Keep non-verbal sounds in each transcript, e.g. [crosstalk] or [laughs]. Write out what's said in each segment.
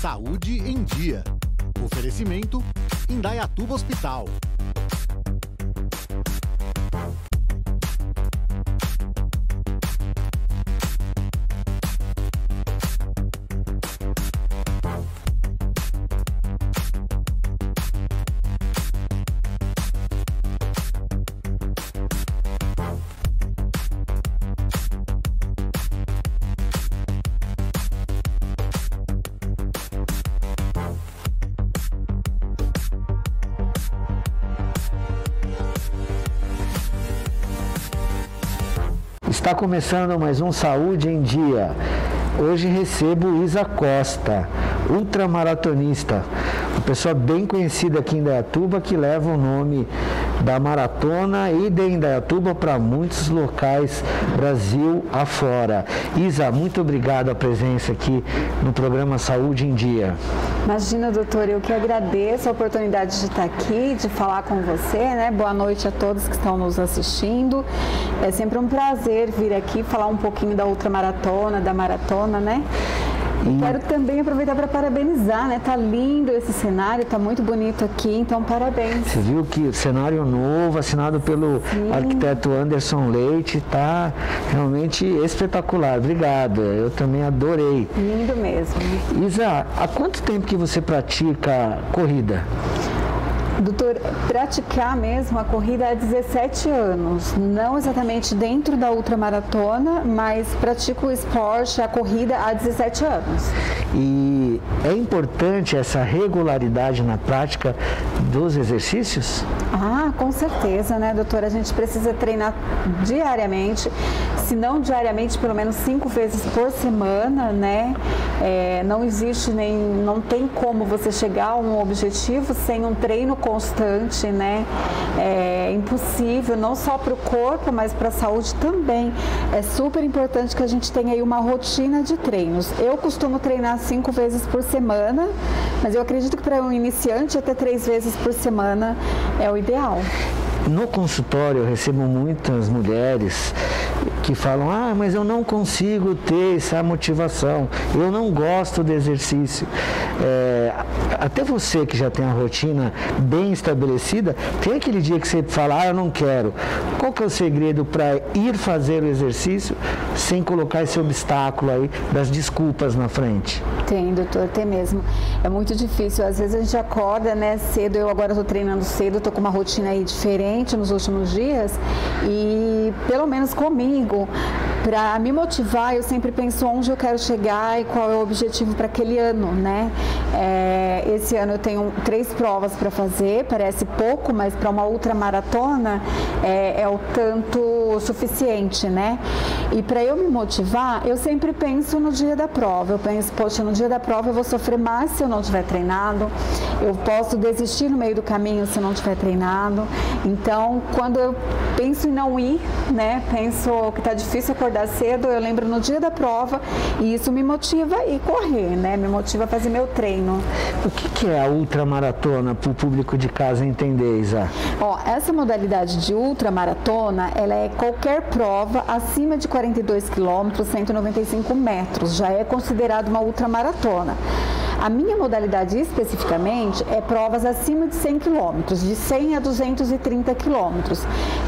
Saúde em Dia. Oferecimento Indaiatuba Hospital. Está começando mais um Saúde em Dia. Hoje recebo Isa Costa, ultramaratonista, uma pessoa bem conhecida aqui em Dayatuba que leva o nome da maratona e de Indaiatuba para muitos locais Brasil afora. Isa, muito obrigado a presença aqui no programa Saúde em Dia. Imagina, doutor, eu que agradeço a oportunidade de estar aqui, de falar com você, né? Boa noite a todos que estão nos assistindo. É sempre um prazer vir aqui falar um pouquinho da ultramaratona, da maratona, né? E quero também aproveitar para parabenizar, né? Tá lindo esse cenário, tá muito bonito aqui, então parabéns. Você viu que cenário novo, assinado pelo Sim. arquiteto Anderson Leite, tá realmente espetacular. Obrigado. Eu também adorei. Lindo mesmo. Isa, há quanto tempo que você pratica corrida? Doutor, praticar mesmo a corrida há 17 anos, não exatamente dentro da ultramaratona, mas pratico o esporte, a corrida há 17 anos. E é importante essa regularidade na prática dos exercícios? Ah, com certeza, né, doutora? A gente precisa treinar diariamente, se não diariamente, pelo menos cinco vezes por semana, né? É, não existe nem, não tem como você chegar a um objetivo sem um treino constante, né? É impossível, não só para o corpo, mas para a saúde também. É super importante que a gente tenha aí uma rotina de treinos. Eu costumo treinar cinco vezes por semana, mas eu acredito que para um iniciante até três vezes por semana é o ideal. No consultório eu recebo muitas mulheres que falam: ah, mas eu não consigo ter essa motivação, eu não gosto do exercício. É, até você que já tem a rotina bem estabelecida, tem aquele dia que você fala: ah, eu não quero. Qual que é o segredo para ir fazer o exercício sem colocar esse obstáculo aí das desculpas na frente? Tem, doutor, tem mesmo. É muito difícil. Às vezes a gente acorda, né, cedo. Eu agora estou treinando cedo, estou com uma rotina aí diferente nos últimos dias e pelo menos comigo amigo para me motivar, eu sempre penso onde eu quero chegar e qual é o objetivo para aquele ano, né? É, esse ano eu tenho três provas para fazer, parece pouco, mas para uma ultramaratona é, é o tanto suficiente, né? E para eu me motivar, eu sempre penso no dia da prova. Eu penso, poxa, no dia da prova eu vou sofrer mais se eu não tiver treinado. Eu posso desistir no meio do caminho se eu não tiver treinado. Então, quando eu penso em não ir, né? Penso que está difícil acordar acordar cedo, eu lembro no dia da prova e isso me motiva a ir correr, né? Me motiva a fazer meu treino. O que, que é a ultramaratona para o público de casa entender, Isa? Ó, essa modalidade de ultramaratona, ela é qualquer prova acima de 42 quilômetros, 195 metros, já é considerado uma ultramaratona. A minha modalidade especificamente é provas acima de 100 quilômetros, de 100 a 230 quilômetros.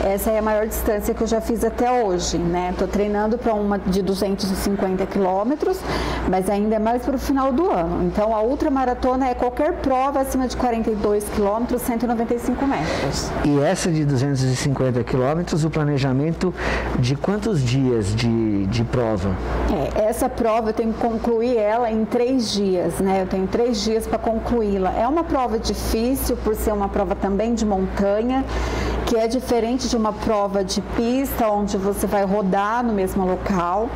Essa é a maior distância que eu já fiz até hoje, né? Estou treinando para uma de 250 quilômetros, mas ainda é mais para o final do ano. Então, a ultramaratona é qualquer prova acima de 42 quilômetros, 195 metros. E essa de 250 quilômetros, o planejamento de quantos dias de, de prova? É, essa prova eu tenho que concluir ela em três dias, né? Eu tenho três dias para concluí-la. É uma prova difícil por ser uma prova também de montanha, que é diferente de uma prova de pista, onde você vai rodar no mesmo local.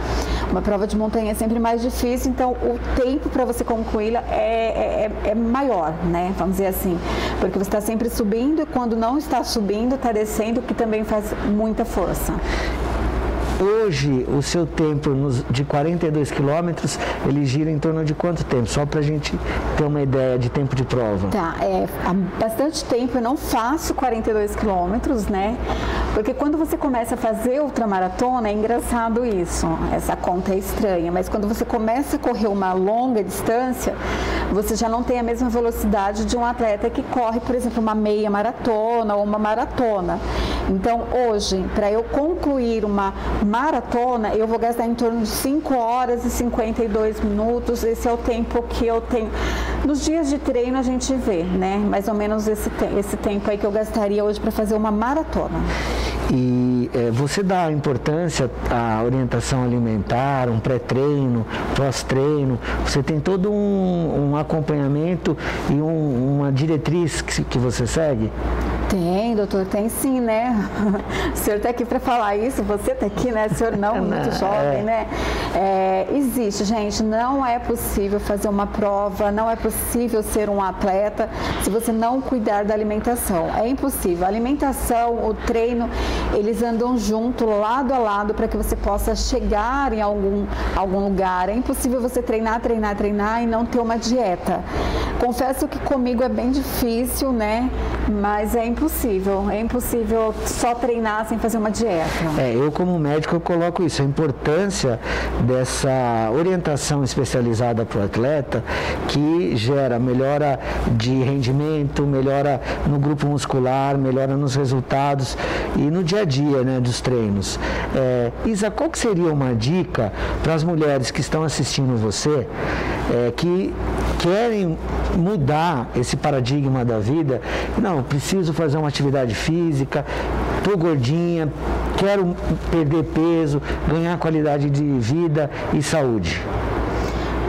Uma prova de montanha é sempre mais difícil, então o tempo para você concluí-la é, é, é, maior, né? Vamos dizer assim. Porque você está sempre subindo e quando não está subindo, está descendo, que também faz muita força. Hoje, o seu tempo de 42 quilômetros, ele gira em torno de quanto tempo? Só para a gente ter uma ideia de tempo de prova. Tá, é, há bastante tempo eu não faço 42 quilômetros, né? Porque quando você começa a fazer ultramaratona, é engraçado isso, essa conta é estranha, mas quando você começa a correr uma longa distância, você já não tem a mesma velocidade de um atleta que corre, por exemplo, uma meia maratona ou uma maratona. Então, hoje, para eu concluir uma maratona, eu vou gastar em torno de 5 horas e 52 minutos. Esse é o tempo que eu tenho. Nos dias de treino a gente vê, né? Mais ou menos esse, te esse tempo aí que eu gastaria hoje para fazer uma maratona. E é, você dá importância à orientação alimentar, um pré-treino, pós-treino, você tem todo um, um acompanhamento e um, uma diretriz que, que você segue? Tem, doutor, tem sim, né? [laughs] O senhor está aqui para falar isso, você está aqui, né? O senhor não, [laughs] muito jovem, é. né? É, existe, gente, não é possível fazer uma prova, não é possível ser um atleta se você não cuidar da alimentação. É impossível. A alimentação, o treino, eles andam junto, lado a lado, para que você possa chegar em algum, algum lugar. É impossível você treinar, treinar, treinar e não ter uma dieta. Confesso que comigo é bem difícil, né? Mas é impossível. É impossível só treinar sem fazer uma dieta. É, eu como médico eu coloco isso, a importância dessa orientação especializada para o atleta que gera melhora de rendimento, melhora no grupo muscular, melhora nos resultados e no dia a dia né, dos treinos. É, Isa, qual que seria uma dica para as mulheres que estão assistindo você é, que querem mudar esse paradigma da vida? Não, preciso fazer uma atividade física, estou gordinha, quero perder peso, ganhar qualidade de vida e saúde.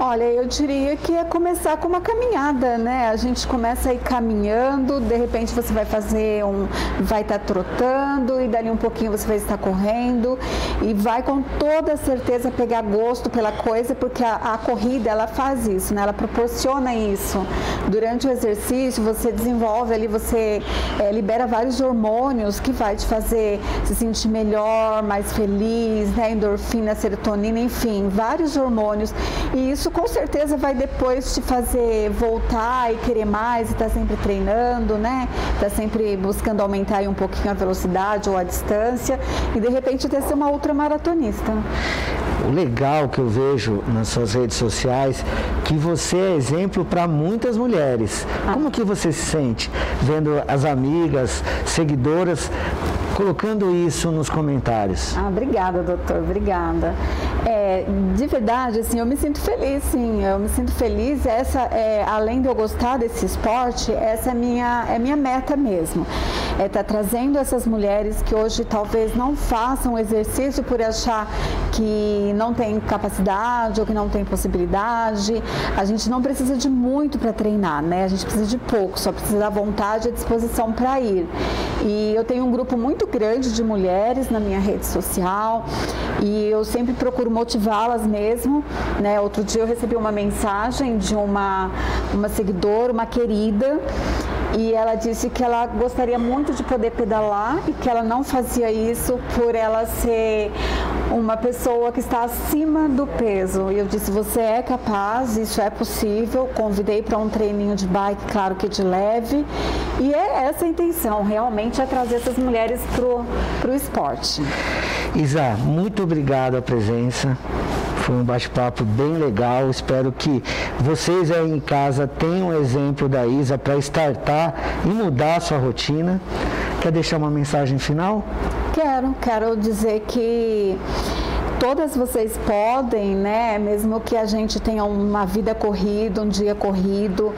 Olha, eu diria que é começar com uma caminhada, né? A gente começa a ir caminhando, de repente você vai fazer um. vai estar tá trotando e dali um pouquinho você vai estar correndo e vai com toda certeza pegar gosto pela coisa, porque a, a corrida ela faz isso, né? Ela proporciona isso. Durante o exercício você desenvolve ali, você é, libera vários hormônios que vai te fazer se sentir melhor, mais feliz, né? Endorfina, serotonina, enfim, vários hormônios. E isso com certeza vai depois te fazer voltar e querer mais e estar tá sempre treinando, né? Tá sempre buscando aumentar um pouquinho a velocidade ou a distância e de repente até ser uma ultramaratonista. O legal que eu vejo nas suas redes sociais que você é exemplo para muitas mulheres. Ah. Como que você se sente vendo as amigas, seguidoras colocando isso nos comentários. Ah, obrigada, doutor, obrigada. É, de verdade, assim, eu me sinto feliz, sim, eu me sinto feliz. Essa, é, além de eu gostar desse esporte, essa é minha, é minha meta mesmo. É estar tá trazendo essas mulheres que hoje talvez não façam exercício por achar que não tem capacidade ou que não tem possibilidade. A gente não precisa de muito para treinar, né? A gente precisa de pouco, só precisa da vontade e disposição para ir. E eu tenho um grupo muito grande de mulheres na minha rede social e eu sempre procuro motivá-las mesmo. Né? Outro dia eu recebi uma mensagem de uma, uma seguidora, uma querida, e ela disse que ela gostaria muito de poder pedalar e que ela não fazia isso por ela ser uma pessoa que está acima do peso. E eu disse: você é capaz, isso é possível. Convidei para um treininho de bike, claro que de leve. E é essa a intenção, realmente, é trazer essas mulheres para o esporte. Isa, muito obrigado a presença. Foi um bate-papo bem legal. Espero que vocês aí em casa tenham um exemplo da Isa para startar e mudar a sua rotina. Quer deixar uma mensagem final? Quero, quero dizer que todas vocês podem, né? Mesmo que a gente tenha uma vida corrida, um dia corrido,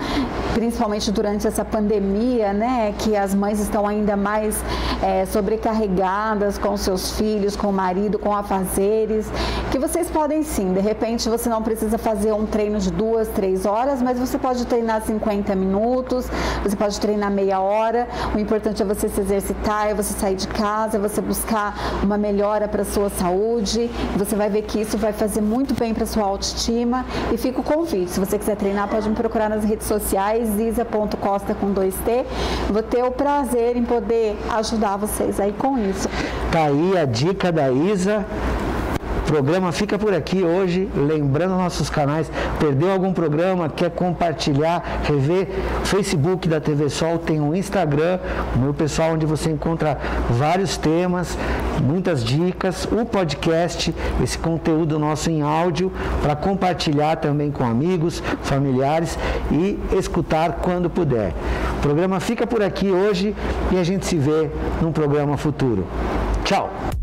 principalmente durante essa pandemia, né? Que as mães estão ainda mais é, sobrecarregadas com seus filhos, com o marido, com afazeres, que vocês podem sim. De repente você não precisa fazer um treino de duas, três horas, mas você pode treinar 50 minutos, você pode treinar meia hora. O importante é você se exercitar, é você sair de casa, é você buscar uma melhora para sua saúde você vai ver que isso vai fazer muito bem para sua autoestima. E fica o convite. Se você quiser treinar, pode me procurar nas redes sociais, isa.costa com 2T. Vou ter o prazer em poder ajudar vocês aí com isso. Tá aí a dica da Isa programa fica por aqui hoje, lembrando nossos canais. Perdeu algum programa, quer compartilhar, rever? Facebook da TV Sol tem um Instagram, o meu pessoal, onde você encontra vários temas, muitas dicas, o podcast, esse conteúdo nosso em áudio para compartilhar também com amigos, familiares e escutar quando puder. O programa fica por aqui hoje e a gente se vê num programa futuro. Tchau!